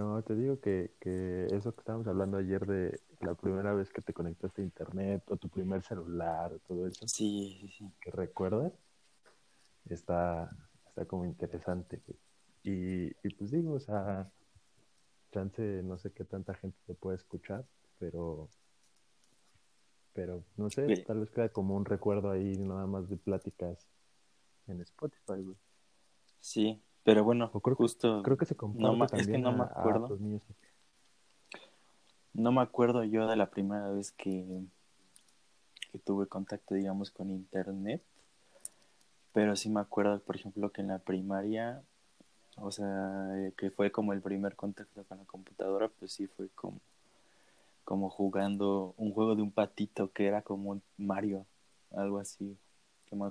No, te digo que, que eso que estábamos hablando ayer de la primera vez que te conectaste a internet o tu primer celular, todo eso. Sí, sí, sí. Que recuerdas, está, está como interesante. Y, y pues digo, o sea, chance, no sé qué tanta gente te puede escuchar, pero, pero no sé, Sí. tal vez queda como un recuerdo ahí nada más de pláticas en Spotify, güey. Sí, pero bueno, O creo que- justo Creo que se no ma- es que también no a- acuerdo. Music. no me acuerdo yo de la primera vez que, que tuve contacto, digamos, con internet, pero sí me acuerdo, por ejemplo, que en la primaria, o sea, eh, que fue como el primer contacto con la computadora, pues sí fue como, como jugando un juego de un patito que era como un Mario, algo así.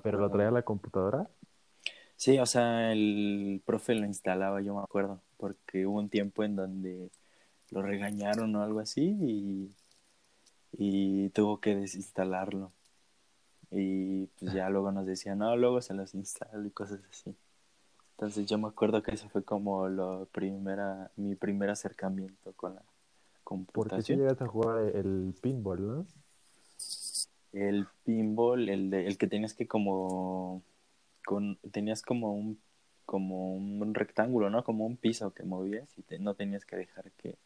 ¿Pero lo traía la computadora? Sí, o sea, el profe lo instalaba, yo me acuerdo, porque hubo un tiempo en donde lo regañaron o algo así y, y tuvo que desinstalarlo. Y pues ya luego nos decían, no, luego se los instalo y cosas así. Entonces yo me acuerdo que eso fue como lo primera, mi primer acercamiento con la Porque si computación. llegas a jugar el pinball, ¿no? El pinball, el de, el que tenías que como con tenías como un como un rectángulo, ¿no? Como un piso que movías y te- no tenías que dejar que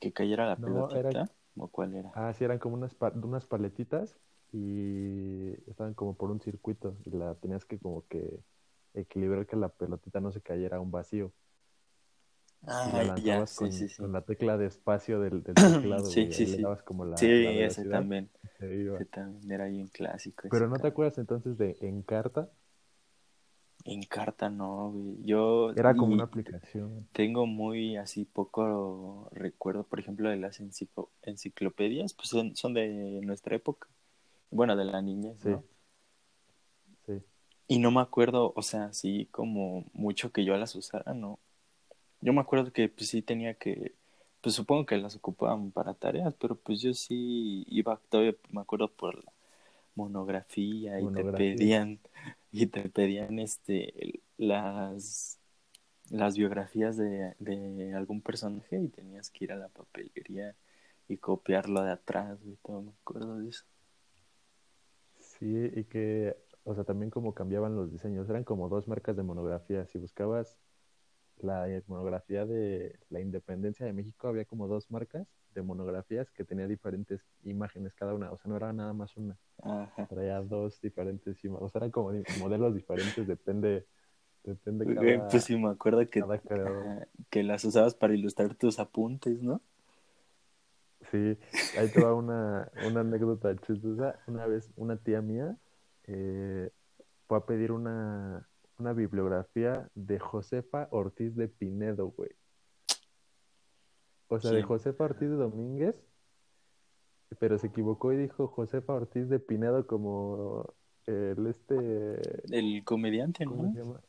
que cayera la No, pelotita era- o cuál era. Ah, sí, eran como unas, pa- unas paletitas y estaban como por un circuito y la tenías que como que equilibrar que la pelotita no se cayera a un vacío. Y Ah, ya, sí, con, sí, sí. con la tecla de espacio del, del teclado, Sí, sí, sí. dabas como la, Sí, la ese también, ese también era bien clásico. Pero ¿no te acuerdas entonces de Encarta? En carta no, güey. Yo Era como una aplicación. tengo muy así poco recuerdo, por ejemplo, de las enciclo- enciclopedias, pues son, son de nuestra época. Bueno, de la niñez, Sí. ¿no? Sí. Y no me acuerdo, o sea, así como mucho que yo las usara, ¿no? Yo me acuerdo que pues sí tenía que, pues supongo que las ocupaban para tareas, pero pues yo sí iba, todavía me acuerdo por la monografía y te pedían, y te pedían este, las, las biografías de, de algún personaje y tenías que ir a la papelería y copiarlo de atrás, y todo, me acuerdo de eso. Sí, y que, o sea, también como cambiaban los diseños, eran como dos marcas de monografía. Si buscabas la monografía de la independencia de México, había como dos marcas de monografías que tenía diferentes imágenes cada una, o sea, no era nada más una, Ajá. traía dos diferentes imágenes, o sea, eran como modelos diferentes, depende, depende cada, Pues sí, me acuerdo que, cada ajá, que las usabas para ilustrar tus apuntes, ¿no? Sí, ahí te va una, una anécdota chistosa. Una vez una tía mía eh, fue a pedir una, una bibliografía de Josefa Ortiz de Pinedo, güey. O sea, de. Josefa Ortiz de Domínguez, pero se equivocó y dijo Josefa Ortiz de Pinedo como el este, El comediante, ¿cómo ¿no? se llama?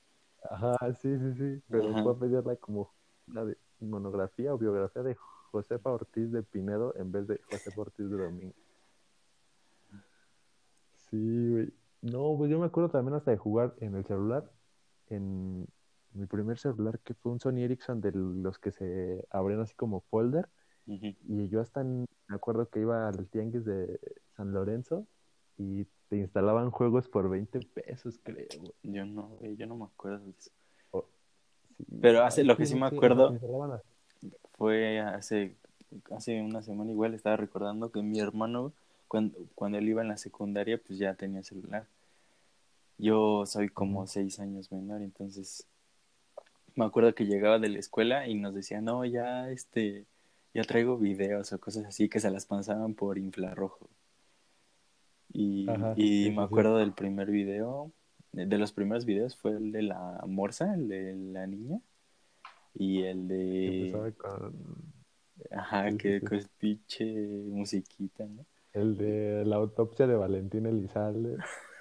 Ajá, sí, sí, sí, pero Ajá. fue a pedirla como una monografía o biografía de Josefa Ortiz de Pinedo en vez de Josefa Ortiz de Domínguez. Sí, güey. No, pues yo me acuerdo también hasta de jugar en el celular, en mi primer celular que fue un Sony Ericsson de los que se abren así como folder y yo hasta en- me acuerdo que iba al tianguis de San Lorenzo y te instalaban juegos por 20 pesos, creo. Yo no, yo no me acuerdo de eso. Sí, Pero hace- lo que sí, sí me acuerdo- Fue hace, hace una semana igual, estaba recordando que mi hermano, cuando, cuando él iba en la secundaria, pues ya tenía celular. Yo soy como seis años menor, entonces me acuerdo que llegaba de la escuela y nos decía, no, ya este, ya traigo videos o cosas así que se las pasaban por infrarrojo. Y, Ajá, y sí, me sí. acuerdo del primer video, de los primeros videos fue el de la morsa, el de la niña, y el de... con Ajá, Sí, que sí. con pinche musiquita, ¿no? el de la autopsia de Valentín Elizalde.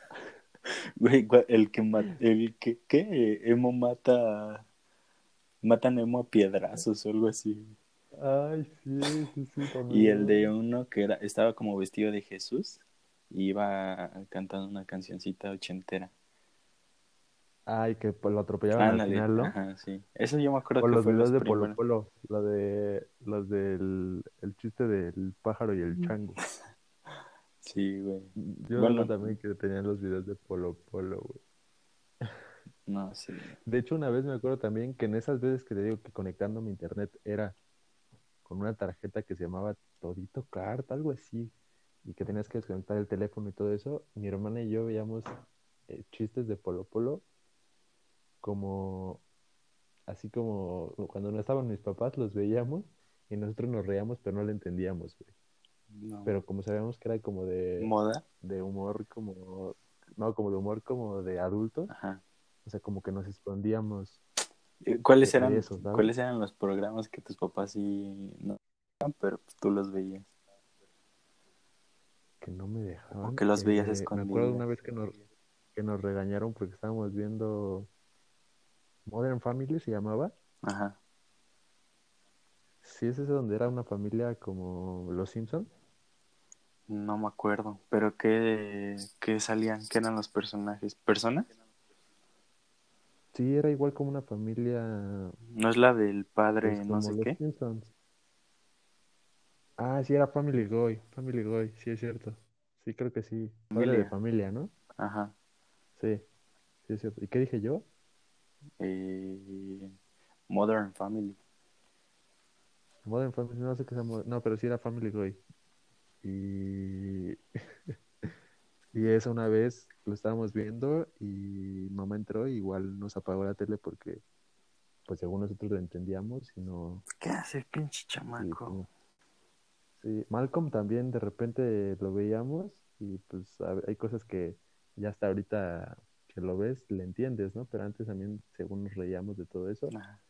Güey, el que mata, el que, ¿qué? Emo mata, matan a Emo a piedrazos o algo así. Ay, sí, sí, sí, Y el de uno que era, estaba como vestido de Jesús y iba cantando una cancioncita ochentera. Ay, que pues, lo atropellaban al Ándale, final, ¿no? ajá, sí. Eso yo me acuerdo O que los fue videos los de Polo primeros. Polo, lo de los del el chiste del pájaro y el chango. Sí, güey. Yo Bueno. también que tenían los videos de Polo Polo, güey. No, sí. De hecho, una vez me acuerdo también que en esas veces que te digo que conectando mi internet era con una tarjeta que se llamaba Todito Cart, algo así, y que tenías que desconectar el teléfono y todo eso, mi hermana y yo veíamos eh, chistes de Polo Polo como, así como cuando no estaban mis papás los veíamos y nosotros nos reíamos, pero no lo entendíamos, güey. No. Pero como sabíamos que era como de, ¿Moda? de humor como, no, como de humor como de adultos, Ajá. o sea, como que nos escondíamos. Eh, ¿Cuáles eran. ¿Cuáles eran los programas que tus papás sí no veían, pero pues, tú los veías? que no me dejaban. O que los veías Eh, Me acuerdo de una vez que nos, que nos regañaron porque estábamos viendo Modern Family, se llamaba. Ajá. Sí, es ese donde era una familia como Los Simpson. No me acuerdo. ¿Pero qué, qué salían? ¿Qué eran los personajes? ¿Personas? Sí, era igual como una familia ¿No es la del padre pues, no sé qué? Simpsons. Ah, sí, era Family Guy, Family Guy, sí es cierto. Sí, creo que sí. Padre de Familia. familia, ¿no? Ajá. Sí, sí es cierto. ¿Y qué dije yo? Eh, Modern Family. Modern Family, no sé qué sea Modern- No, pero sí era Family Guy. Y... y esa una vez lo estábamos viendo y mamá entró y igual nos apagó la tele porque pues según nosotros lo entendíamos y no... ¿Qué hace pinche chamaco? pues, sí, Malcolm también de repente lo veíamos y pues hay cosas que ya hasta ahorita que lo ves le entiendes, ¿no? Pero antes también según nos reíamos de todo eso Ajá.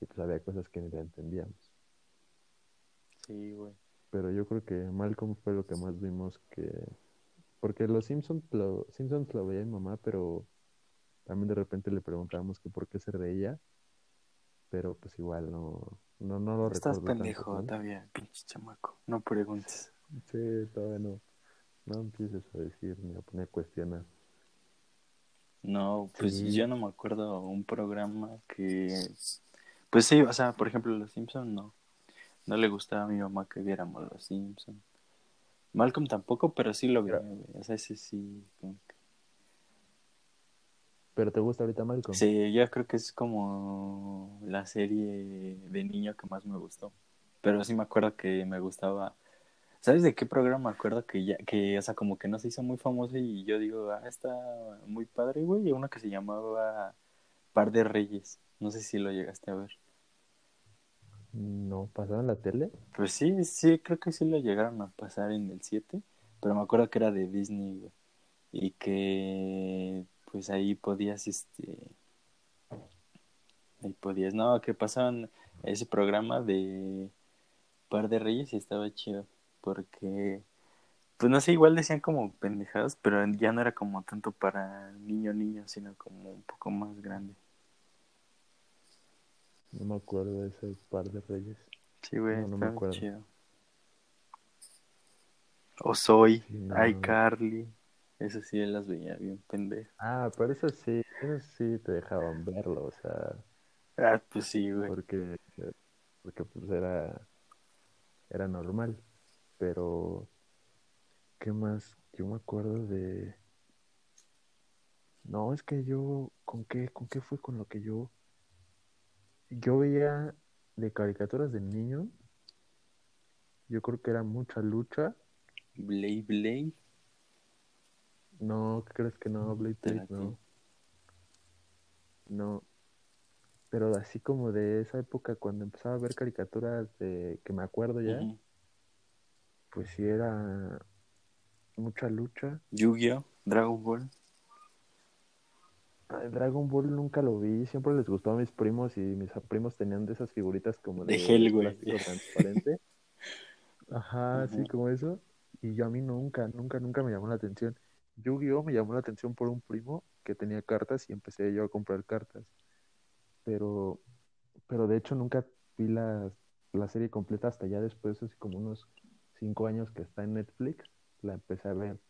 y pues había cosas que ni le entendíamos. Sí, güey. Pero yo creo que Malcolm fue lo que más vimos que... Porque los Simpsons lo, Simpsons lo veía mi mamá, pero también de repente le preguntábamos que por qué se reía. Pero pues igual no, no, no lo Estás recuerdo tanto, pendejo todavía, pinche chamaco. No preguntes. Sí, todavía no. No empieces a decir ni a poner cuestionar. No, pues Sí. yo no me acuerdo un programa que... Pues sí, o sea, por ejemplo, Los Simpsons no. No le gustaba a mi mamá que viéramos Los Simpsons. Malcolm tampoco, pero sí lo Pero- güey. O sea, ese sí. como que- ¿Pero te gusta ahorita Malcolm? Sí, yo creo que es como la serie de niño que más me gustó. Pero sí me acuerdo que me gustaba. ¿Sabes de qué programa me acuerdo que ya, que, o sea, como que no se hizo muy famoso y yo digo, ah, está muy padre, güey? Uno que se llamaba Par de Reyes. No sé si lo llegaste a ver. No, ¿pasaba en la tele? Pues sí, sí, creo que sí lo llegaron a pasar en el 7, pero me acuerdo que era de Disney. Y que pues ahí podías, este, ahí podías, no, que pasaban ese programa de Par de Reyes y estaba chido, porque, pues no sé, igual decían como pendejadas, pero ya no era como tanto para niño niño, sino como un poco más grande. No me acuerdo de ese par de reyes. Sí, güey, No, no me acuerdo. chido. O soy, no, iCarly. Eso sí, las veía bien pendejo. Ah, pero eso sí, eso sí te dejaban verlo, o sea, Ah, pues sí, güey. porque, porque pues era, era normal. Pero, ¿qué más? Yo me acuerdo de... No, es que yo, ¿con qué, con qué fue con lo que yo... Yo veía de caricaturas de niño, yo creo que era mucha lucha. Blade Blade. No, ¿qué crees que no? Blade Blade, Espérate. no. No. Pero así como de esa época cuando empezaba a ver caricaturas de que me acuerdo ya, pues sí era mucha lucha. Yu-Gi-Oh, Dragon Ball. Dragon Ball nunca lo vi, siempre les gustó a mis primos y mis primos tenían de esas figuritas como De de gel, güey. plástico transparente. Ajá, sí, Ujú. como eso. Y yo a mí nunca, nunca, nunca me llamó la atención. Yu-Gi-Oh me llamó la atención por un primo que tenía cartas y empecé yo a comprar cartas. Pero, pero de hecho nunca vi la, la serie completa hasta ya después, así como unos cinco años que está en Netflix, la empecé a ver.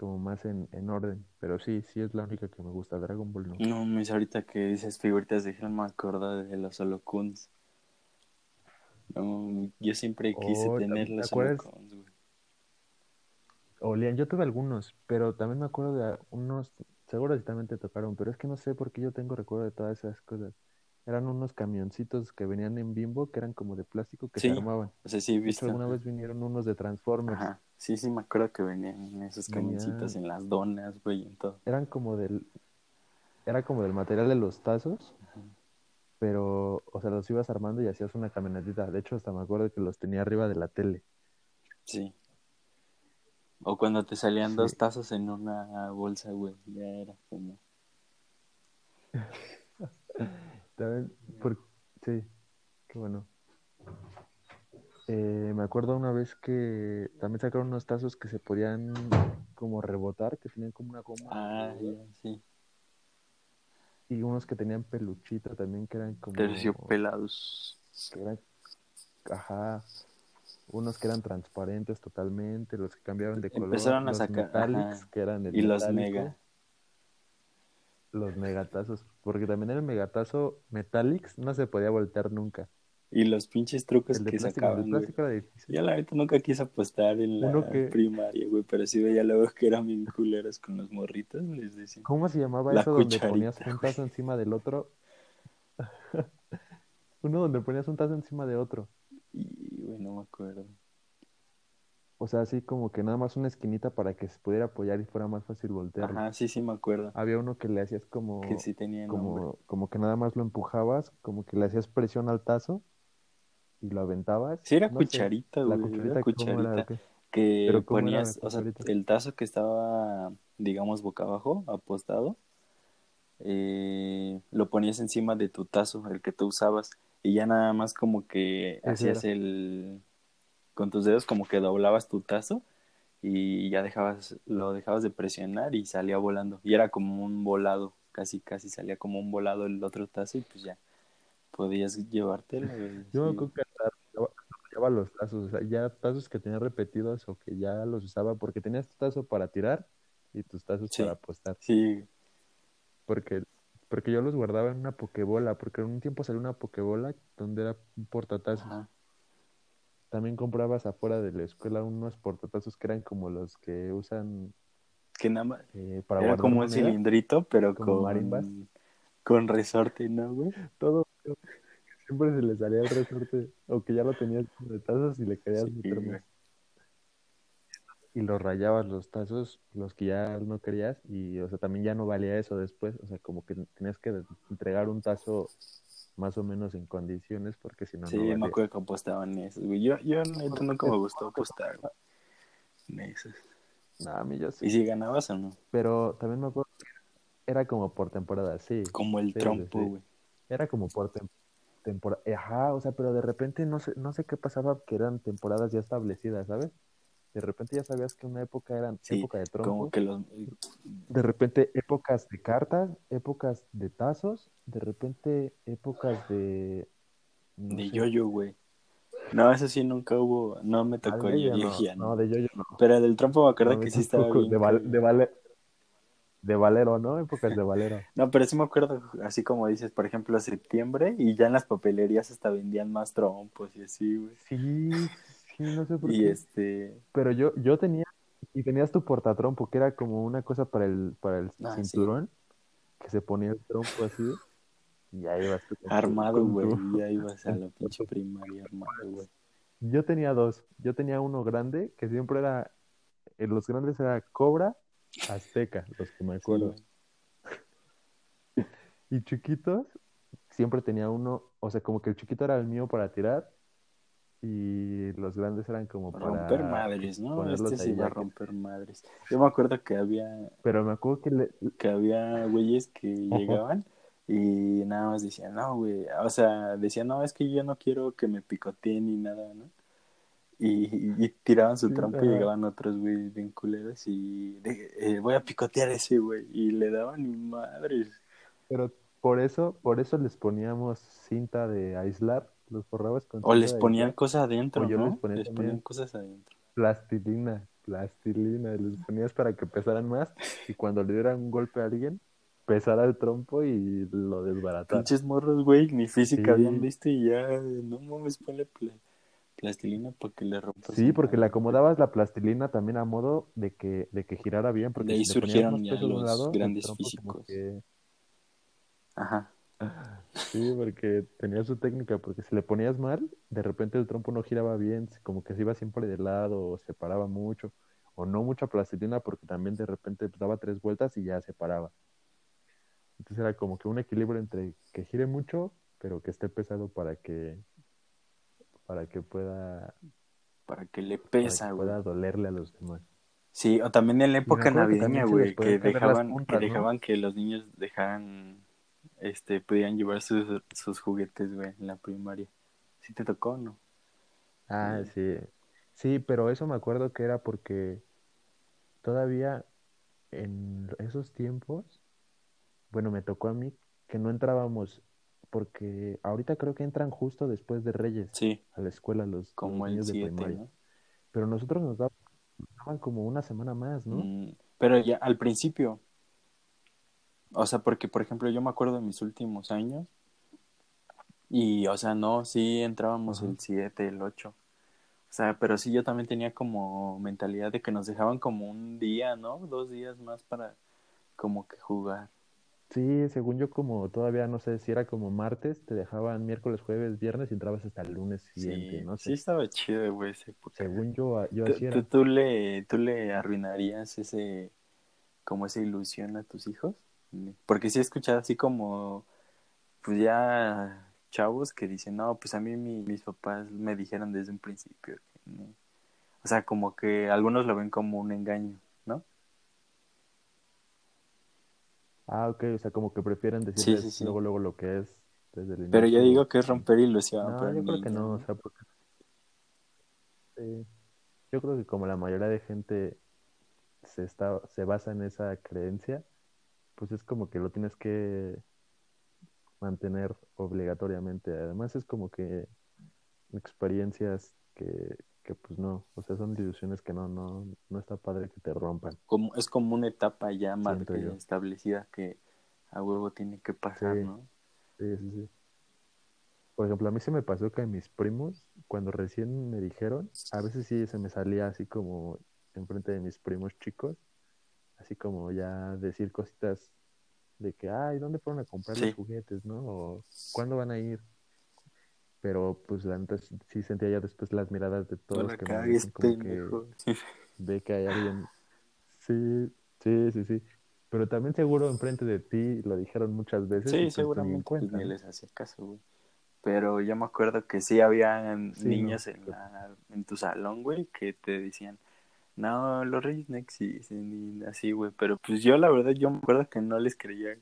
Como más en, en orden. Pero sí, sí es la única que me gusta. Dragon Ball no. No, mis ahorita que dices figuritas de He-Man, me acuerdo de los Holocuns. No, yo siempre quise Oh, tener ¿te los? Holocuns, güey. Olían, yo tuve algunos, pero también me acuerdo de unos, seguro si también te tocaron, pero es que no sé por qué yo tengo recuerdo de todas esas cosas. Eran unos camioncitos que venían en Bimbo, que eran como de plástico, que Sí, se armaban. O sea, sí he De hecho, visto. alguna vez vinieron unos de Transformers. Ajá. Sí, sí, me acuerdo que venían esos camioncitos Venían- en las donas, güey, y en todo. Eran como del, era como del material de los tazos, pero, o sea, los ibas armando y hacías una camionetita. De hecho, hasta me acuerdo que los tenía arriba de la tele. Sí. O cuando te salían Sí. dos tazos en una bolsa, güey, ya era como... También, por- sí, qué bueno. Eh, me acuerdo una vez que también sacaron unos tazos que se podían como rebotar, que tenían como una goma. Ah, sí. Y unos que tenían peluchito también, que eran como... Terciopelados. que eran, ajá, unos que eran transparentes totalmente, los que cambiaban de color, Empezaron a los sacar, metallics, que eran el Y los mega. los megatazos, porque también el megatazo metallics no se podía voltear nunca. Y los pinches trucos El de que plástico, el sacaban, güey. plástico era difícil. Yo la neta nunca quise apostar en la que- primaria, güey, pero sí veía luego que eran bien culeros con los morritos, les decía. ¿Cómo se llamaba La eso donde ponías un güey. tazo encima del otro? Uno donde ponías un tazo encima de otro. Y, güey, no me acuerdo. O sea, así como que nada más una esquinita para que se pudiera apoyar y fuera más fácil voltearlo. Ajá, sí, sí me acuerdo. Había uno que le hacías como, Que sí tenía nombre. como, como que nada más lo empujabas, como que le hacías presión al tazo y lo aventabas. Sí, era No cucharita, la cucharita, era cucharita. Que Pero ¿cómo era la ponías, o sea, el tazo que estaba, digamos, boca abajo, apostado, eh, lo ponías encima de tu tazo, el que tú usabas, y ya nada más como que hacías el, con tus dedos como que doblabas tu tazo y ya dejabas, lo dejabas de presionar y salía volando, y era como un volado, casi, casi salía como un volado el otro tazo y pues ya podías llevártelo, güey, Yo me acuerdo que rayaba los tazos, o sea, ya tazos que tenía repetidos o que ya los usaba porque tenías tu tazo para tirar y tus tazos Sí. para apostar. Sí, Porque, porque yo los guardaba en una pokebola, porque en un tiempo salió una pokebola donde era un portatazos. ajá. También comprabas afuera de la escuela unos portatazos que eran como los que usan que nada más, eh, para Era como un cilindrito, pero con, marimbas. con resorte, ¿no, güey? Todo. Siempre se le salía el resorte, o que ya lo tenías de tazos y le querías Sí, meter güey. más. Y los rayabas los tazos, los que ya no querías, y o sea, también ya no valía eso después, o sea, como que tenías que entregar un tazo más o menos en condiciones, porque si no, Sí, no me valía. acuerdo que apostaban esos, güey. Yo, yo neta nunca me gustó apostar güey, en esos. No, a mí yo sí. ¿Y si ganabas o no? Pero también me acuerdo que era como por temporada, sí. Como el Sí, trompo, sí. Era como por temporada. Ajá, o sea, pero de repente no sé, no sé qué pasaba, que eran temporadas ya establecidas, ¿sabes? De repente ya sabías que una época era Sí, época de como trompo, que los... de repente épocas de cartas, épocas de tazos, de repente épocas de... no De yo-yo, güey. No, eso sí nunca hubo, no me ah, tocó de yo, yo no, de yo-yo no. Pero del trompo me acuerdo que sí estaba tampoco, bien. de, val- cagado. de, vale- de Valero, ¿no? Épocas de Valero. No, pero sí me acuerdo, así como dices, por ejemplo, septiembre, y ya en las papelerías hasta vendían más trompos y así, güey. Sí, sí, no sé por Y qué. este, Pero yo, yo tenía, y tenías tu portatrompo, que era como una cosa para el, para el Ah, sí. cinturón, que se ponía el trompo así, y ahí ibas tú con tu- armado, güey, tu- ya ibas a la pinche primaria armado, güey. Yo tenía dos. Yo tenía uno grande, que siempre era, en los grandes era Cobra, Azteca, los que me acuerdo. Y chiquitos, siempre tenía uno, o sea, como que el chiquito era el mío para tirar, y los grandes eran como para Romper madres, ¿no? Este sí va a romper madres. Yo me acuerdo que había, Pero me acuerdo que le, que había güeyes que llegaban y nada más decían, no, güey, o sea, decían, no, es que yo no quiero que me picoteen ni nada, ¿no? Y, y tiraban su Sí, trompo y llegaban otros güeyes bien culeros y de- eh, voy a picotear a ese güey y le daban madres. Pero por eso, por eso les poníamos cinta de aislar, los forrabas con O les ponían aislar, cosas adentro, O yo ¿no? les ponía Les ponían cosas adentro. plastilina. Plastilina, les ponías para que pesaran más y cuando le dieran un golpe a alguien, pesara el trompo y lo desbaratara. Pinches morros, güey, ni física Sí. habían visto y ya, no mames, ponle pla- plastilina para que le rompas. Sí, porque le acomodabas la plastilina también a modo de que, de que girara bien, porque De ahí si surgieron ya los lado, el grandes físicos. que- Ajá. Sí, porque tenía su técnica, porque si le ponías mal, de repente el trompo no giraba bien, como que se iba siempre de lado, o se paraba mucho, o no mucha plastilina, porque también de repente pues, daba tres vueltas y ya se paraba. Entonces era como que un equilibrio entre que gire mucho, pero que esté pesado para que, para que pueda, Para que le para que pesa, güey. pueda dolerle a los demás. Sí, o también en la época navideña, güey, que dejaban, que dejaban que los niños dejaran, este, podían llevar sus, sus juguetes, güey, en la primaria. ¿Sí te tocó o no? Ah, sí. Sí, pero eso me acuerdo que era porque todavía en esos tiempos, bueno, me tocó a mí que no entrábamos, porque ahorita creo que entran justo después de Reyes Sí, a la escuela los, los como el niños de 7, primaria. ¿no? Pero nosotros nos daban, nos daban como una semana más, ¿no? Mm, pero ya al principio, o sea, porque por ejemplo yo me acuerdo de mis últimos años y, o sea, no, sí entrábamos Ajá. el 7, el 8. O sea, pero sí yo también tenía como mentalidad de que nos dejaban como un día, ¿no? Dos días más para como que jugar. Sí, según yo como todavía no sé si era como martes, te dejaban miércoles, jueves, viernes y entrabas hasta el lunes siguiente, Sí, no sí estaba chido, güey, época. Según yo, yo ¿Tú, así tú, era. tú le, tú le arruinarías ese, como esa ilusión a tus hijos? Porque sí he escuchado así como, pues ya chavos que dicen, no, pues a mí mi- mis papás me dijeron desde un principio que no. O sea, como que algunos lo ven como un engaño, ¿no? Ah, ok, o sea, como que prefieren decirles sí, sí. luego, luego lo que es desde el Pero yo inicio. digo que es romper ilusión No, para yo creo que no, o sea, porque sí, yo creo que como la mayoría de gente se está, se basa en esa creencia, pues es como que lo tienes que mantener obligatoriamente. Además es como que experiencias que, que pues no, o sea, son ilusiones que no, no, no está padre que te rompan. Como, es como una etapa ya yo. establecida que a huevo tiene que pasar, Sí. ¿no? Sí, sí, sí. Por ejemplo, a mí se me pasó que a mis primos, cuando recién me dijeron, a veces sí se me salía así como enfrente de mis primos chicos, así como ya decir cositas de que, ay, ¿dónde fueron a comprar Sí. los juguetes, no? O ¿cuándo van a ir? Pero pues la neta sí sí sentía ya después las miradas de todos la que me cagues, dicen como que ve que hay alguien. Sí, sí, sí, sí. Pero también seguro enfrente de ti lo dijeron muchas veces Sí, pues seguramente pues, ni ¿no? les hacía caso, güey. Pero yo me acuerdo que sí había Sí, niños no. en, la, en tu salón, güey, que te decían, no, los Reyes no existen, y así, güey. Pero pues yo, la verdad, yo me acuerdo que no les creía.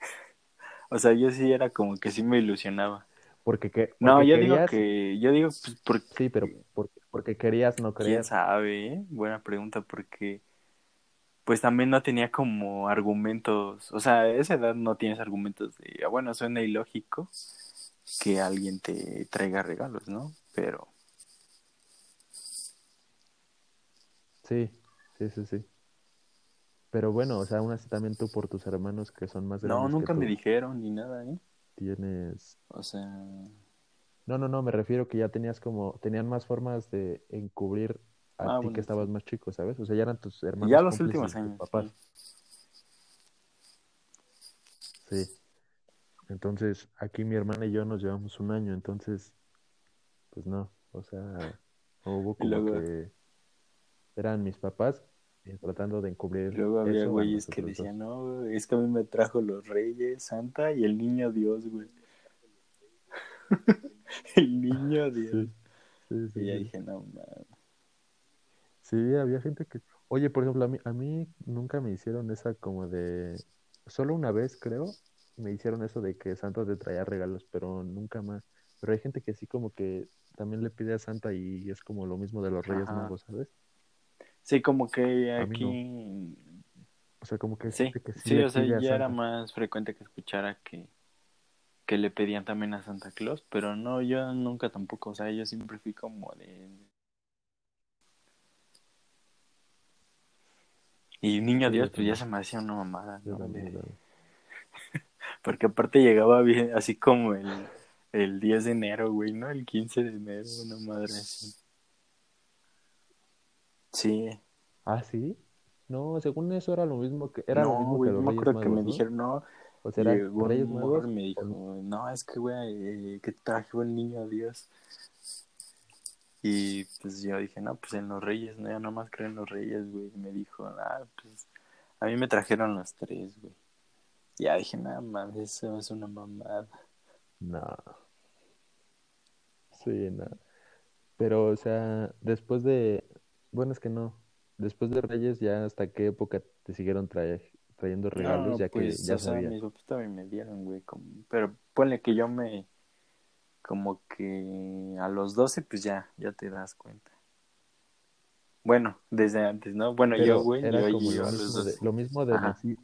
O sea, yo sí era como que sí me ilusionaba. Porque, que, No, yo digo que, yo digo, pues, porque, sí, pero porque, porque querías no quién creer. sabe, eh? Buena pregunta, porque pues también no tenía como argumentos, o sea, a esa edad no tienes argumentos de, ah, bueno, suena ilógico que alguien te traiga regalos, ¿no? Pero, Sí, sí, sí, sí. Pero bueno, o sea, aún así también tú por tus hermanos que son más no, grandes que nunca me dijeron ni nada, ¿eh? Tienes... O sea, No, no, no, me refiero que ya tenías como, tenían más formas de encubrir a Ah, ti bueno, que estabas sí. más chico, ¿sabes? O sea, ya eran tus hermanos ya los últimos años, papás. sí. Sí. Entonces, aquí mi hermana y yo nos llevamos un año, entonces, pues no, o sea, hubo como luego, que eran mis papás tratando de encubrir luego había eso güeyes que nosotros dos. decían, no, es que a mí me trajo los reyes, Santa y el niño Dios, güey. el niño Dios. Sí, sí, sí, Y ya dije, no, mames. Sí, había gente que... Oye, por ejemplo, a mí, a mí nunca me hicieron esa como de... Solo una vez, creo, me hicieron eso de que Santa te traía regalos, pero nunca más. Pero hay gente que sí como que también le pide a Santa y es como lo mismo de los Reyes. Magos, ¿sabes? Sí, como que aquí O sea, como que Sí, que sí sí, o sea, ya era más frecuente que escuchara que, que le pedían también a Santa Claus, pero no, yo nunca tampoco, o sea, yo siempre fui como de... Y Niño Dios, pues ya se me hacía una mamada. Porque aparte llegaba bien, así como el, el 10 de enero, güey, ¿no? El 15 de enero, una madre así. Sí. Ah, sí. No, según eso era lo mismo que era lo No, mismo güey, que los me Reyes acuerdo que me ¿no? dijeron, no, O sea, llegó Reyes un Magos. me o- dijo, no, es que, güey, eh, que trajo el niño Dios. Y pues yo dije, no, pues en los Reyes, no, yo nomás creo en los Reyes, güey. Y me dijo, ah, pues a mí me trajeron los tres, güey. Ya dije, nada más, eso es una mamada. No. Sí, no. Pero, o sea, después de, bueno, es que no. Después de Reyes, ya hasta qué época te siguieron trae- trayendo regalos, No, ya que pues, ya o sea, sabías. mis papás también me dieron, güey. como- Pero ponle que yo me, como que a los 12, pues ya, ya te das cuenta. Bueno, desde antes, ¿no? Bueno, yo, güey, era yo, como yo lo a los mismo de, 12. lo mismo de Ajá. decir,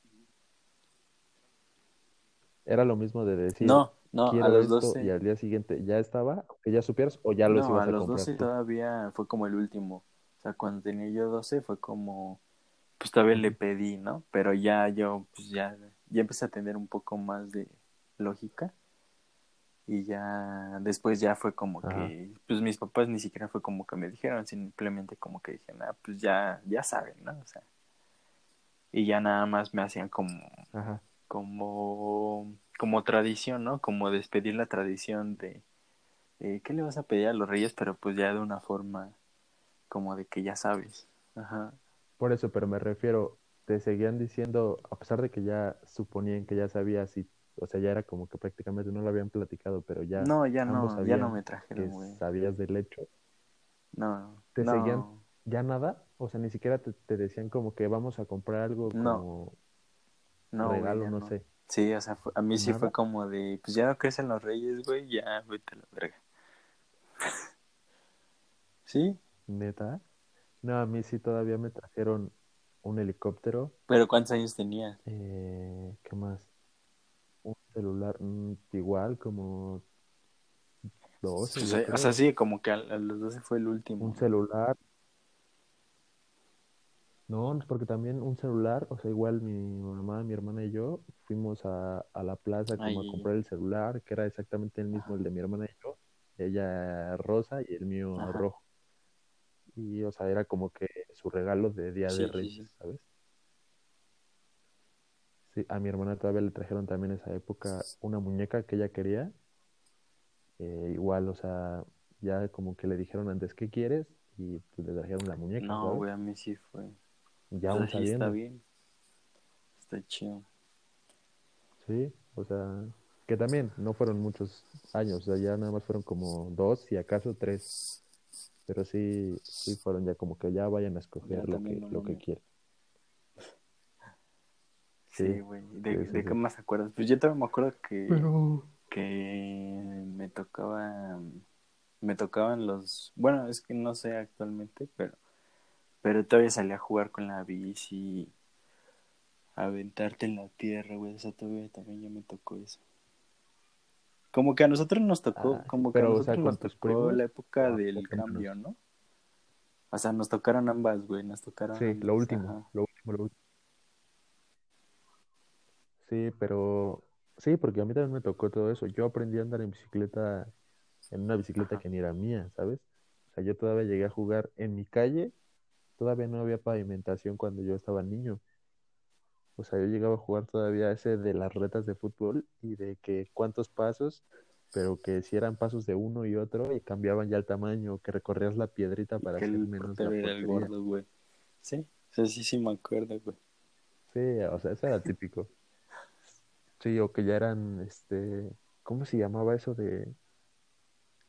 era lo mismo de decir, No, no, a los esto, 12. y al día siguiente ya estaba, que ya supieras, o ya los No, ibas a a los comprar 12 tú. todavía fue como el último. Sea, cuando tenía yo 12 fue como, pues todavía le pedí, ¿no? Pero ya yo, pues ya, ya empecé a tener un poco más de lógica. Y ya, después ya fue como Ajá. que, pues mis papás ni siquiera fue como que me dijeron, simplemente como que dijeron, ah, pues ya, ya saben, ¿no? O sea, y ya nada más me hacían como, Ajá. como, como tradición, ¿no? Como despedir la tradición de, eh, ¿qué le vas a pedir a los reyes? Pero pues ya de una forma como de que ya sabes. Ajá. Por eso, pero me refiero, te seguían diciendo, a pesar de que ya suponían que ya sabías y, o sea, ya era como que prácticamente no lo habían platicado, pero ya No, ya no, ya no me trajeron, güey. sabías del hecho. No, ¿Te seguían no, ya nada? O sea, ni siquiera te, te decían como que vamos a comprar algo No. como no, güey, regalo, no no. sé. Sí, o sea, fue- a mí sí fue como de, pues ya no crecen los reyes, güey, ya vete a la verga. Sí, Neta. No, a mí sí todavía me trajeron un helicóptero. pero ¿cuántos años tenías? Eh, ¿qué más? Un celular, mm, igual como 12, O sea, o sea, sí, como que a, a los 12 fue el último. Un celular. No, porque también un celular, o sea, igual mi mamá, mi hermana y yo fuimos a, a la plaza como a comprar el celular, que era exactamente el mismo, el de mi hermana y yo. Ella rosa y el mío Ajá. rojo. Y, o sea, era como que su regalo de Día Sí, de Reyes, sí. ¿sabes? Sí, a mi hermana todavía le trajeron también en esa época una muñeca que ella quería. Eh, igual, o sea, ya como que le dijeron antes, ¿qué quieres? Y pues le trajeron la muñeca, No, güey, a mí sí fue. Ya aún sí está bien. Está chido. Sí, o sea, que también no fueron muchos años, o sea, ya nada más fueron como dos, si acaso tres. Pero sí, sí fueron ya como que ya vayan a escoger Ya lo que, no lo que mames. quieren. Sí, Sí, güey. ¿De, sí, de sí, qué más acuerdas? Pues yo también me acuerdo que, Pero, que me tocaba, me tocaban los, bueno, es que no sé actualmente, pero, pero todavía salía a jugar con la bici, aventarte en la tierra, güey, o sea, todavía también ya me tocó eso. Como que a nosotros nos tocó, Ah, como que a pero, o sea, nosotros nos tocó primos, la época o del cambio, ¿no? O sea, nos tocaron ambas, güey, nos tocaron Sí, lo último, lo último, lo último. Sí, pero sí, porque a mí también me tocó todo eso. Yo aprendí a andar en bicicleta, en una bicicleta Ajá. que ni era mía, ¿sabes? O sea, yo todavía llegué a jugar en mi calle, todavía no había pavimentación cuando yo estaba niño. O sea, yo llegaba a jugar todavía ese de las retas de fútbol y de que cuántos pasos, pero que si eran pasos de uno y otro y cambiaban ya el tamaño, que recorrías la piedrita para Que hacer el menos la el portería. gordo, güey. Sí, o sea, sí, sí me acuerdo, güey. Sí, o sea, eso era típico. Sí, o que ya eran, este, ¿cómo se llamaba eso de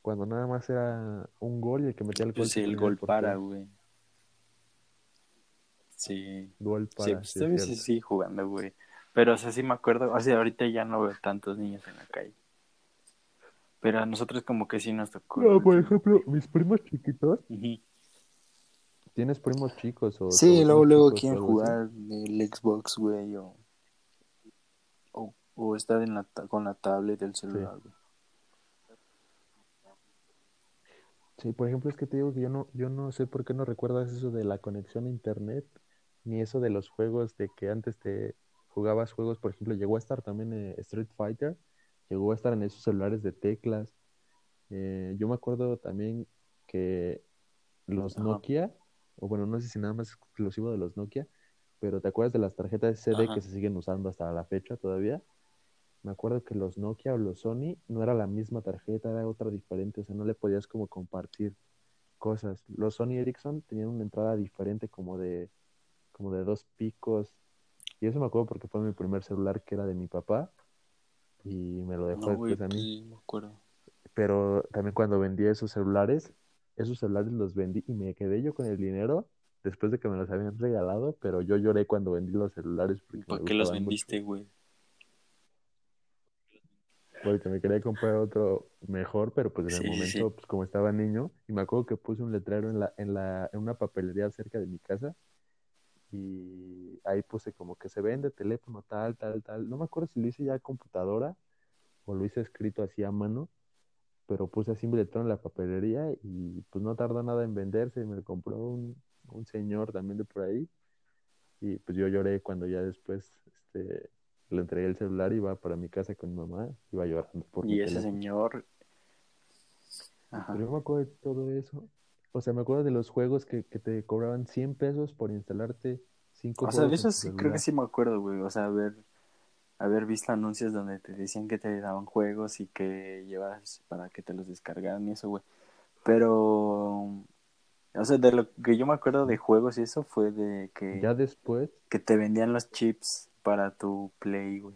cuando nada más era un gol y el que metía el gol Pues el gol el para, güey. Sí, sí, pues sí, sí jugando, güey. Pero, o sea, sí me acuerdo, o sea, ahorita ya no veo tantos niños en la calle. Pero a nosotros como que sí nos tocó No, por ejemplo, mis primos chiquitos. ¿tienes primos chicos o Sí, luego, luego quieren jugar el Xbox, güey, o, o, o estar en la ta- con la tablet del celular, güey. Sí, por ejemplo, es que te digo que yo no, yo no sé por qué no recuerdas eso de la conexión a internet. Ni eso de los juegos de que antes te jugabas juegos, por ejemplo, llegó a estar también eh, Street Fighter, llegó a estar en esos celulares de teclas. Eh, yo me acuerdo también que los Nokia, o bueno, no sé si nada más exclusivo de los Nokia, pero ¿te acuerdas de las tarjetas CD que se siguen usando hasta la fecha todavía? Me acuerdo que los Nokia o los Sony no era la misma tarjeta, era otra diferente, o sea, no le podías como compartir cosas. Los Sony Ericsson tenían una entrada diferente como de como de dos picos. Y eso me acuerdo porque fue mi primer celular que era de mi papá y me lo dejó después a mí. me acuerdo. Pero también cuando vendí esos celulares, esos celulares los vendí y me quedé yo con el dinero después de que me los habían regalado, pero yo lloré cuando vendí los celulares. ¿Por qué los vendiste, güey? Porque me quería comprar otro mejor, pero pues en el momento, pues como estaba niño, y me acuerdo que puse un letrero en la, en la, en una papelería cerca de mi casa, y ahí puse como que se vende teléfono tal, tal, tal. No me acuerdo si lo hice ya a computadora o lo hice escrito así a mano, pero puse así mi letrero en la papelería y pues no tardó nada en venderse. Me lo compró un, un señor también de por ahí. Y pues yo lloré cuando ya después este, le entregué el celular y iba para mi casa con mi mamá. Iba llorando. Por y ese señor. Pero yo me acuerdo de todo eso. O sea, me acuerdo de los juegos que, que te cobraban 100 pesos por instalarte 5 O sea, de eso sí creo que sí me acuerdo, güey. O sea, haber, haber visto anuncios donde te decían que te daban juegos y que llevas para que te los descargaran y eso, güey. Pero o sea, de lo que yo me acuerdo de juegos y eso fue de que... Ya después... Que te vendían los chips para tu Play, güey.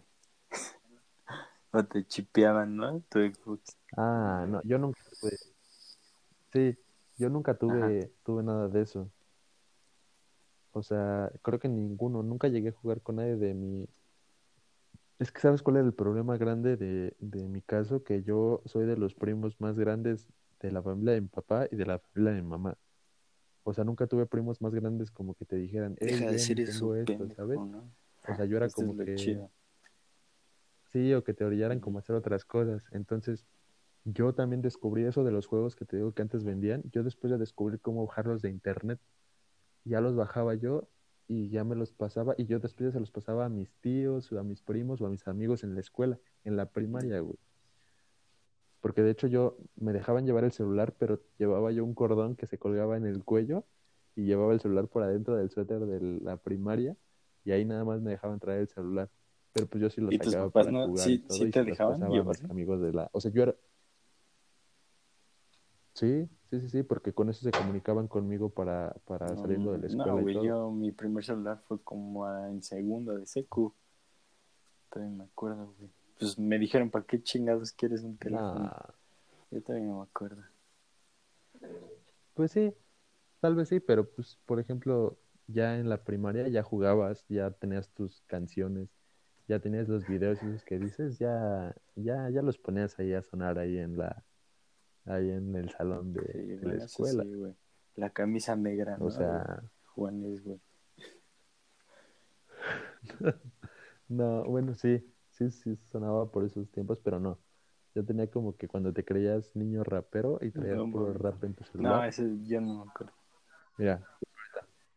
o te chipeaban, ¿no? Tu Xbox. Ah, no, yo nunca. Sí, yo nunca tuve, tuve nada de eso. O sea, creo que ninguno. Nunca llegué a jugar con nadie de mi... Es que sabes cuál es el problema grande de, de mi caso, que yo soy de los primos más grandes de la familia de mi papá y de la familia de mi mamá. O sea, nunca tuve primos más grandes como que te dijeran, Deja de decir eso, esto, ¿sabes? O sea, yo era como que... Sí, o que te orillaran como a hacer otras cosas. Entonces, yo también descubrí eso de los juegos que te digo que antes vendían. Yo después de descubrir cómo bajarlos de internet, ya los bajaba yo y ya me los pasaba. Y yo después se los pasaba a mis tíos, o a mis primos o a mis amigos en la escuela, en la primaria, güey. Porque de hecho yo me dejaban llevar el celular, pero llevaba yo un cordón que se colgaba en el cuello y llevaba el celular por adentro del suéter de la primaria y ahí nada más me dejaban traer el celular. Pero pues yo sí lo sacaba para jugar sí, y sí te dejaban amigos de la... O sea, yo era... Sí, sí, sí, sí, porque con eso se comunicaban conmigo para, para saliendo de la escuela. No, güey, yo mi primer celular fue como en segundo de secu. Todavía me acuerdo, güey pues me dijeron, ¿para qué chingados quieres un teléfono? Yo también no me acuerdo. Pues sí, tal vez sí, pero pues, por ejemplo, ya en la primaria ya jugabas, ya tenías tus canciones, ya tenías los videos esos que dices, ya, ya, ya los ponías ahí a sonar ahí en la, ahí en el salón de, la escuela. güey. La camisa negra, ¿no? O sea, Juanes, güey. no, bueno, sí, sí, sí sonaba por esos tiempos, pero no. Yo tenía como que cuando te creías niño rapero y traías no, puro rap en tu celular. No, ese yo no me acuerdo. Mira,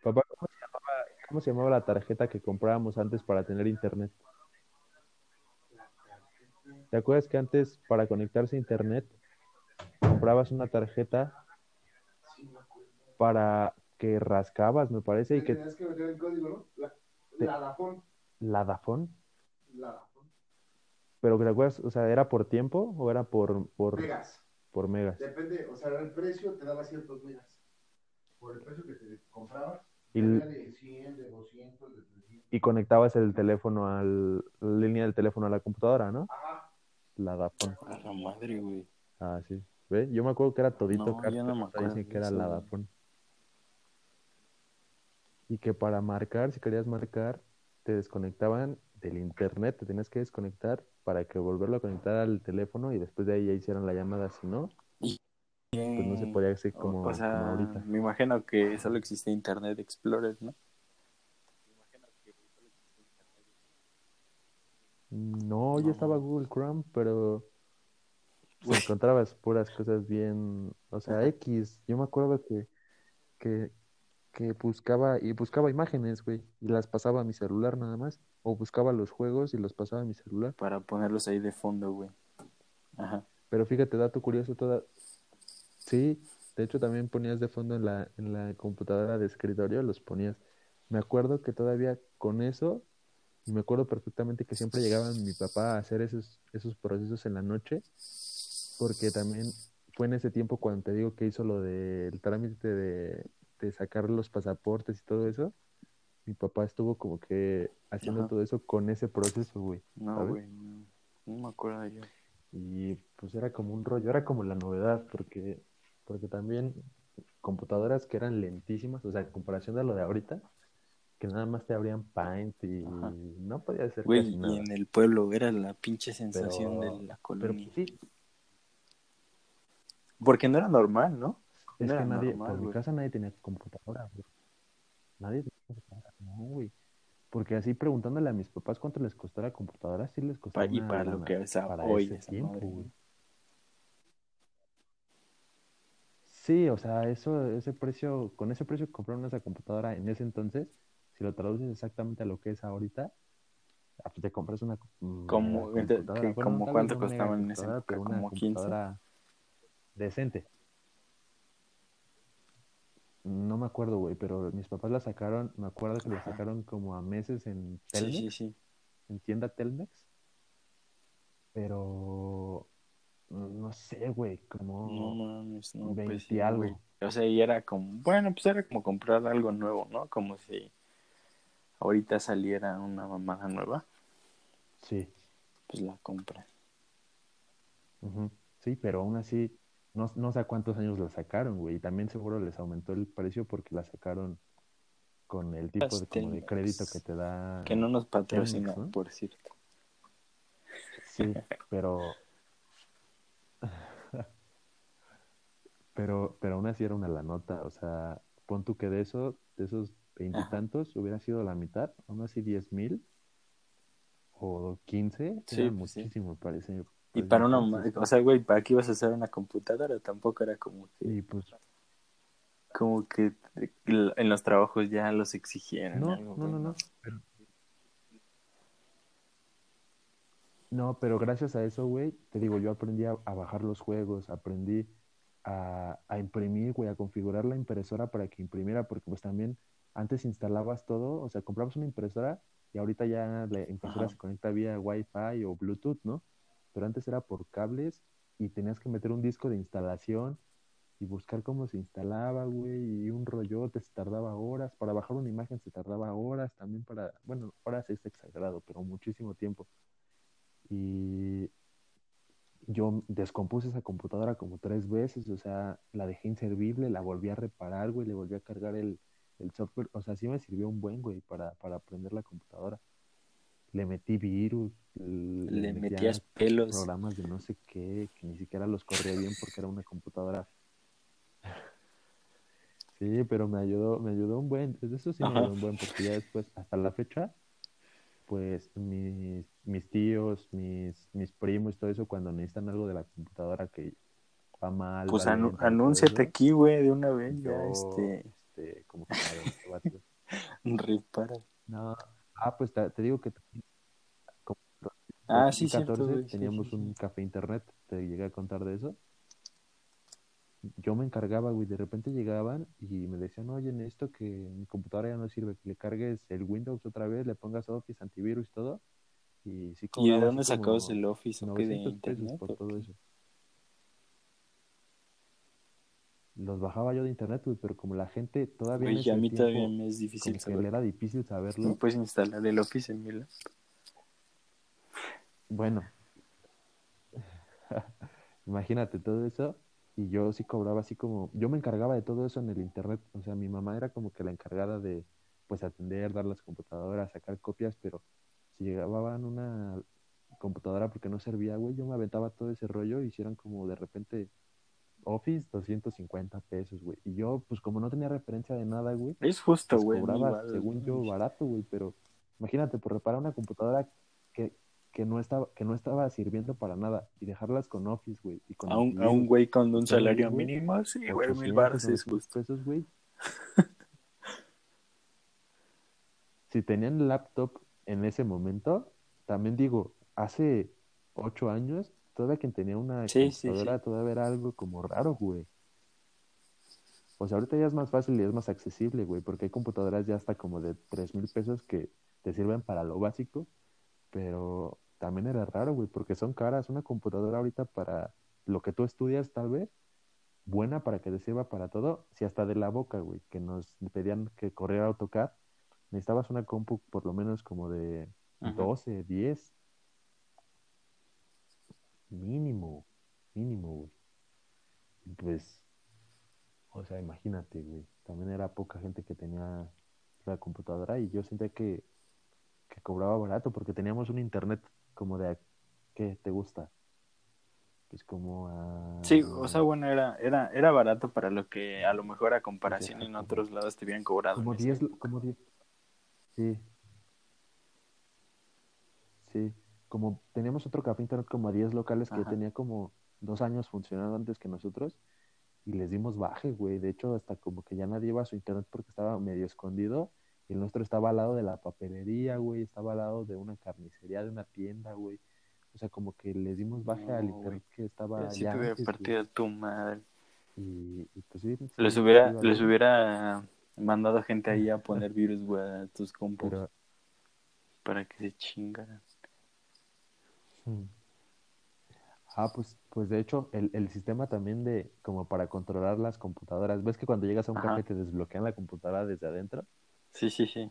papá, ¿cómo se, llamaba, ¿cómo se llamaba la tarjeta que comprábamos antes para tener internet? ¿Te acuerdas que antes para conectarse a internet comprabas una tarjeta para que rascabas, me parece, y que... Tenías que meter el código, ¿no? La, Dafón. ¿La Dafón? La Dafón. Pero que te acuerdas, o sea, ¿era por tiempo o era por, por megas? Por megas. Depende, o sea, el precio te daba ciertos megas. Por el precio que te comprabas, y, de 100, de 200, de 300. Y conectabas el teléfono al, la línea del teléfono a la computadora, ¿no? Ajá. La Dafón. A la madre, güey. Ah, sí. ¿Ve? Yo me acuerdo que era todito no, me que era la Dafón. Y que para marcar, si querías marcar, te desconectaban del internet, te tenías que desconectar para que volverlo a conectar al teléfono y después de ahí ya hicieron la llamada, si no, pues no se podía hacer como, o sea, como ahorita. Me imagino que solo existe Internet Explorer, ¿no? No, ya estaba Google Chrome, pero encontrabas puras cosas bien, o sea, X. Yo me acuerdo que, que que buscaba y buscaba imágenes, güey, y las pasaba a mi celular nada más, o buscaba los juegos y los pasaba a mi celular. Para ponerlos ahí de fondo, güey. Ajá. Pero fíjate, dato curioso, toda... Sí, de hecho también ponías de fondo en la, en la computadora de escritorio, los ponías. Me acuerdo que todavía con eso, y me acuerdo perfectamente que siempre llegaba mi papá a hacer esos, esos procesos en la noche, porque también fue en ese tiempo cuando te digo que hizo lo del trámite de, de sacar los pasaportes y todo eso. Mi papá estuvo como que haciendo Ajá. todo eso con ese proceso, güey. No, güey, no. No me acuerdo yo. Y pues era como un rollo, era como la novedad, porque, porque también computadoras que eran lentísimas, o sea, en comparación de lo de ahorita, que nada más te abrían Paint y Ajá. no podía hacer Güey, casi y en el pueblo era la pinche sensación Pero, de la pero colonia. sí, Porque no era normal, ¿no? es No que nadie, normal, por mi casa nadie tenía computadora, güey. Nadie tenía computadora, no, güey. Porque así preguntándole a mis papás cuánto les costó la computadora, sí les costó Pa- y una para lo que es hoy ese tiempo, madre, güey. Sí, o sea, eso, ese precio, con ese precio que compraron esa computadora en ese entonces, si lo traduces exactamente a lo que es ahorita, ah, pues te compras una mm, Como- ente- computadora. Bueno, como cuánto costaban en pero una como 15. Decente. No me acuerdo, güey, pero mis papás la sacaron, me acuerdo que la sacaron como a meses en Sí, Telmex, sí, sí. en tienda Telmex, pero no sé, güey, No como mames, no, 20 pues sí, algo. güey. O sea, y era como, bueno, pues era como comprar algo nuevo, ¿no? Como si ahorita saliera una mamada nueva, Sí. pues la compra. Ujú, Sí, pero aún así, no, no sé a cuántos años la sacaron, güey. Y también seguro les aumentó el precio porque la sacaron con el tipo de, como de crédito que te da Que no nos patrocina, ¿no? por cierto. Sí, pero... Pero, pero aún así era una la nota. O sea, pon tú que de eso, de esos veintitantos, hubiera sido la mitad, aún así diez mil o quince, Sí, era pues sí. muchísimo, me parece. Y pues, para una, o sea, güey, ¿para qué ibas a hacer una computadora? Tampoco era como que, y pues como que en los trabajos ya los exigieran. No, algo, no, no, no. Pero... No, pero gracias a eso, güey, te digo, yo aprendí a, a bajar los juegos, aprendí a, a imprimir, güey, a configurar la impresora para que imprimiera, porque pues también antes instalabas todo, o sea, comprabas una impresora y ahorita ya la impresora Ajá. se conecta vía Wi-Fi o Bluetooth, ¿no? Pero antes era por cables y tenías que meter un disco de instalación y buscar cómo se instalaba, güey, y un rollote se tardaba horas, para bajar una imagen se tardaba horas, también para, bueno, horas es exagerado, pero muchísimo tiempo. Y yo descompuse esa computadora como tres veces, o sea, la dejé inservible, la volví a reparar, güey, le volví a cargar el, el software, o sea, sí me sirvió un buen, güey, para, para aprender la computadora. Le metí virus, Le metía metías pelos. programas de no sé qué, que ni siquiera los corría bien porque era una computadora. Sí, pero me ayudó, me ayudó un buen, eso sí me ayudó un buen, porque ya después, hasta la fecha, pues mis, mis tíos, mis, mis primos y todo eso, cuando necesitan algo de la computadora que va mal, Pues va anúnciate eso, aquí, güey, de una vez. Ya, yo, este, este, como que repara. No, ah, pues te, te digo que como Ah, sí, cierto, 2014 güey. sí, teníamos sí, sí. un café internet, te llegué a contar de eso. Yo me encargaba, güey, de repente llegaban y me decían, oye, necesito que mi computadora ya no sirve, que le cargues el Windows otra vez, le pongas Office, antivirus y todo. Y sí ¿Y de dónde sacabas el Office o qué? ¿De 900 pesos internet? por todo eso. Los bajaba yo de internet, güey, pero como la gente todavía en Güey, a mí todavía tiempo, me es difícil como que le era difícil ¿Me saberlo, puedes instalar el Office en mi bueno, imagínate todo eso, y yo sí cobraba así como, yo me encargaba de todo eso en el internet, o sea, mi mamá era como que la encargada de, pues, atender, dar las computadoras, sacar copias, pero si llegaban una computadora porque no servía, güey, yo me aventaba todo ese rollo y hicieran como de repente Office 250 pesos, güey, y yo, pues, como no tenía referencia de nada, güey, Es justo, pues güey. mí cobraba, igual, según güey. yo, barato, güey, pero imagínate, por reparar una computadora que, que no estaba, que no estaba sirviendo para nada, y dejarlas con Office, güey, y con A un, a un güey con un salario güey, mínimo, sí, güey, mil 800, baros es 900 justo. pesos, güey. si tenían laptop en ese momento, también digo, hace ocho años, todavía quien tenía una computadora todavía era algo como raro, güey. O sea, ahorita ya es más fácil y es más accesible, güey, porque hay computadoras ya hasta como de tres mil pesos que te sirven para lo básico, pero también era raro, güey, porque son caras. Una computadora ahorita para lo que tú estudias, tal vez, buena para que te sirva para todo, si hasta de la boca, güey, que nos pedían que corriera AutoCAD, necesitabas una compu por lo menos como de 12, 10. Mínimo, mínimo, güey. Pues, o sea, imagínate, güey. También era poca gente que tenía la computadora y yo sentía que, que cobraba barato porque teníamos un internet como de, ¿qué te gusta? Pues como a... Sí, o sea, bueno, era, era, era barato para lo que a lo mejor a comparación en otros lados te habían cobrado. Como 10, como 10. Sí. Sí. Como teníamos otro café internet como a 10 locales que tenía como dos años funcionando antes que nosotros y les dimos baje, güey. De hecho, hasta como que ya nadie iba a su internet porque estaba medio escondido y el nuestro estaba al lado de la papelería, güey. Estaba al lado de una carnicería, de una tienda, güey. O sea, como que les dimos baja al internet que estaba ya. Si te hubiera partido tu madre. Y, pues sí. Les hubiera, les hubiera mandado gente ahí a poner virus, güey, a tus compus. Para que se chingaran. Hmm. Ah, pues, pues de hecho, el, el sistema también de, como para controlar las computadoras, ¿ves que cuando llegas a un café te desbloquean la computadora desde adentro? Sí, sí, sí.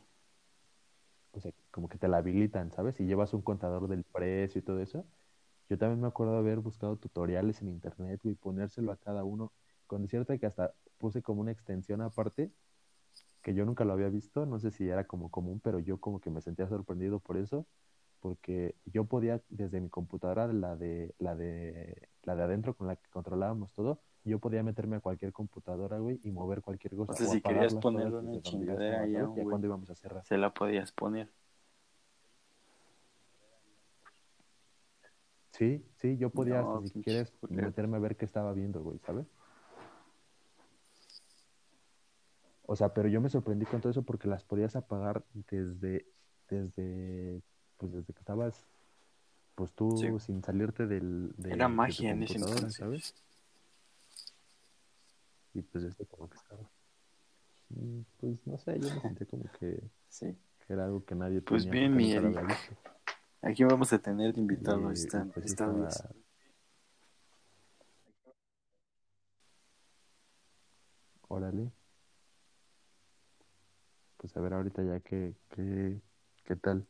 O sea, como que te la habilitan, ¿sabes? Y llevas un contador del precio y todo eso. Yo también me acuerdo haber buscado tutoriales en internet, y ponérselo a cada uno. Con cierto que hasta puse como una extensión aparte, que yo nunca lo había visto, no sé si era como común, pero yo como que me sentía sorprendido por eso porque yo podía desde mi computadora, la de, la de, la de adentro con la que controlábamos todo, yo podía meterme a cualquier computadora, güey, y mover cualquier cosa. O sea, si querías poner una chingadera allá, güey, cuando íbamos a cerrar. Se la podías poner. Sí, sí, yo podía, si quieres, meterme a ver qué estaba viendo, güey, ¿sabes? O sea, pero yo me sorprendí con todo eso porque las podías apagar desde, desde pues desde que estabas, pues tú sin salirte del... De, Era magia en ese entonces. ¿sabes? Y pues este como que estaba... Mm, pues no sé, yo me sentí como que, sí. que era algo que nadie Pues bien, mi Aquí vamos a tener de invitado esta, pues esta vez. Órale. Pues a ver ahorita ya que, que, qué tal.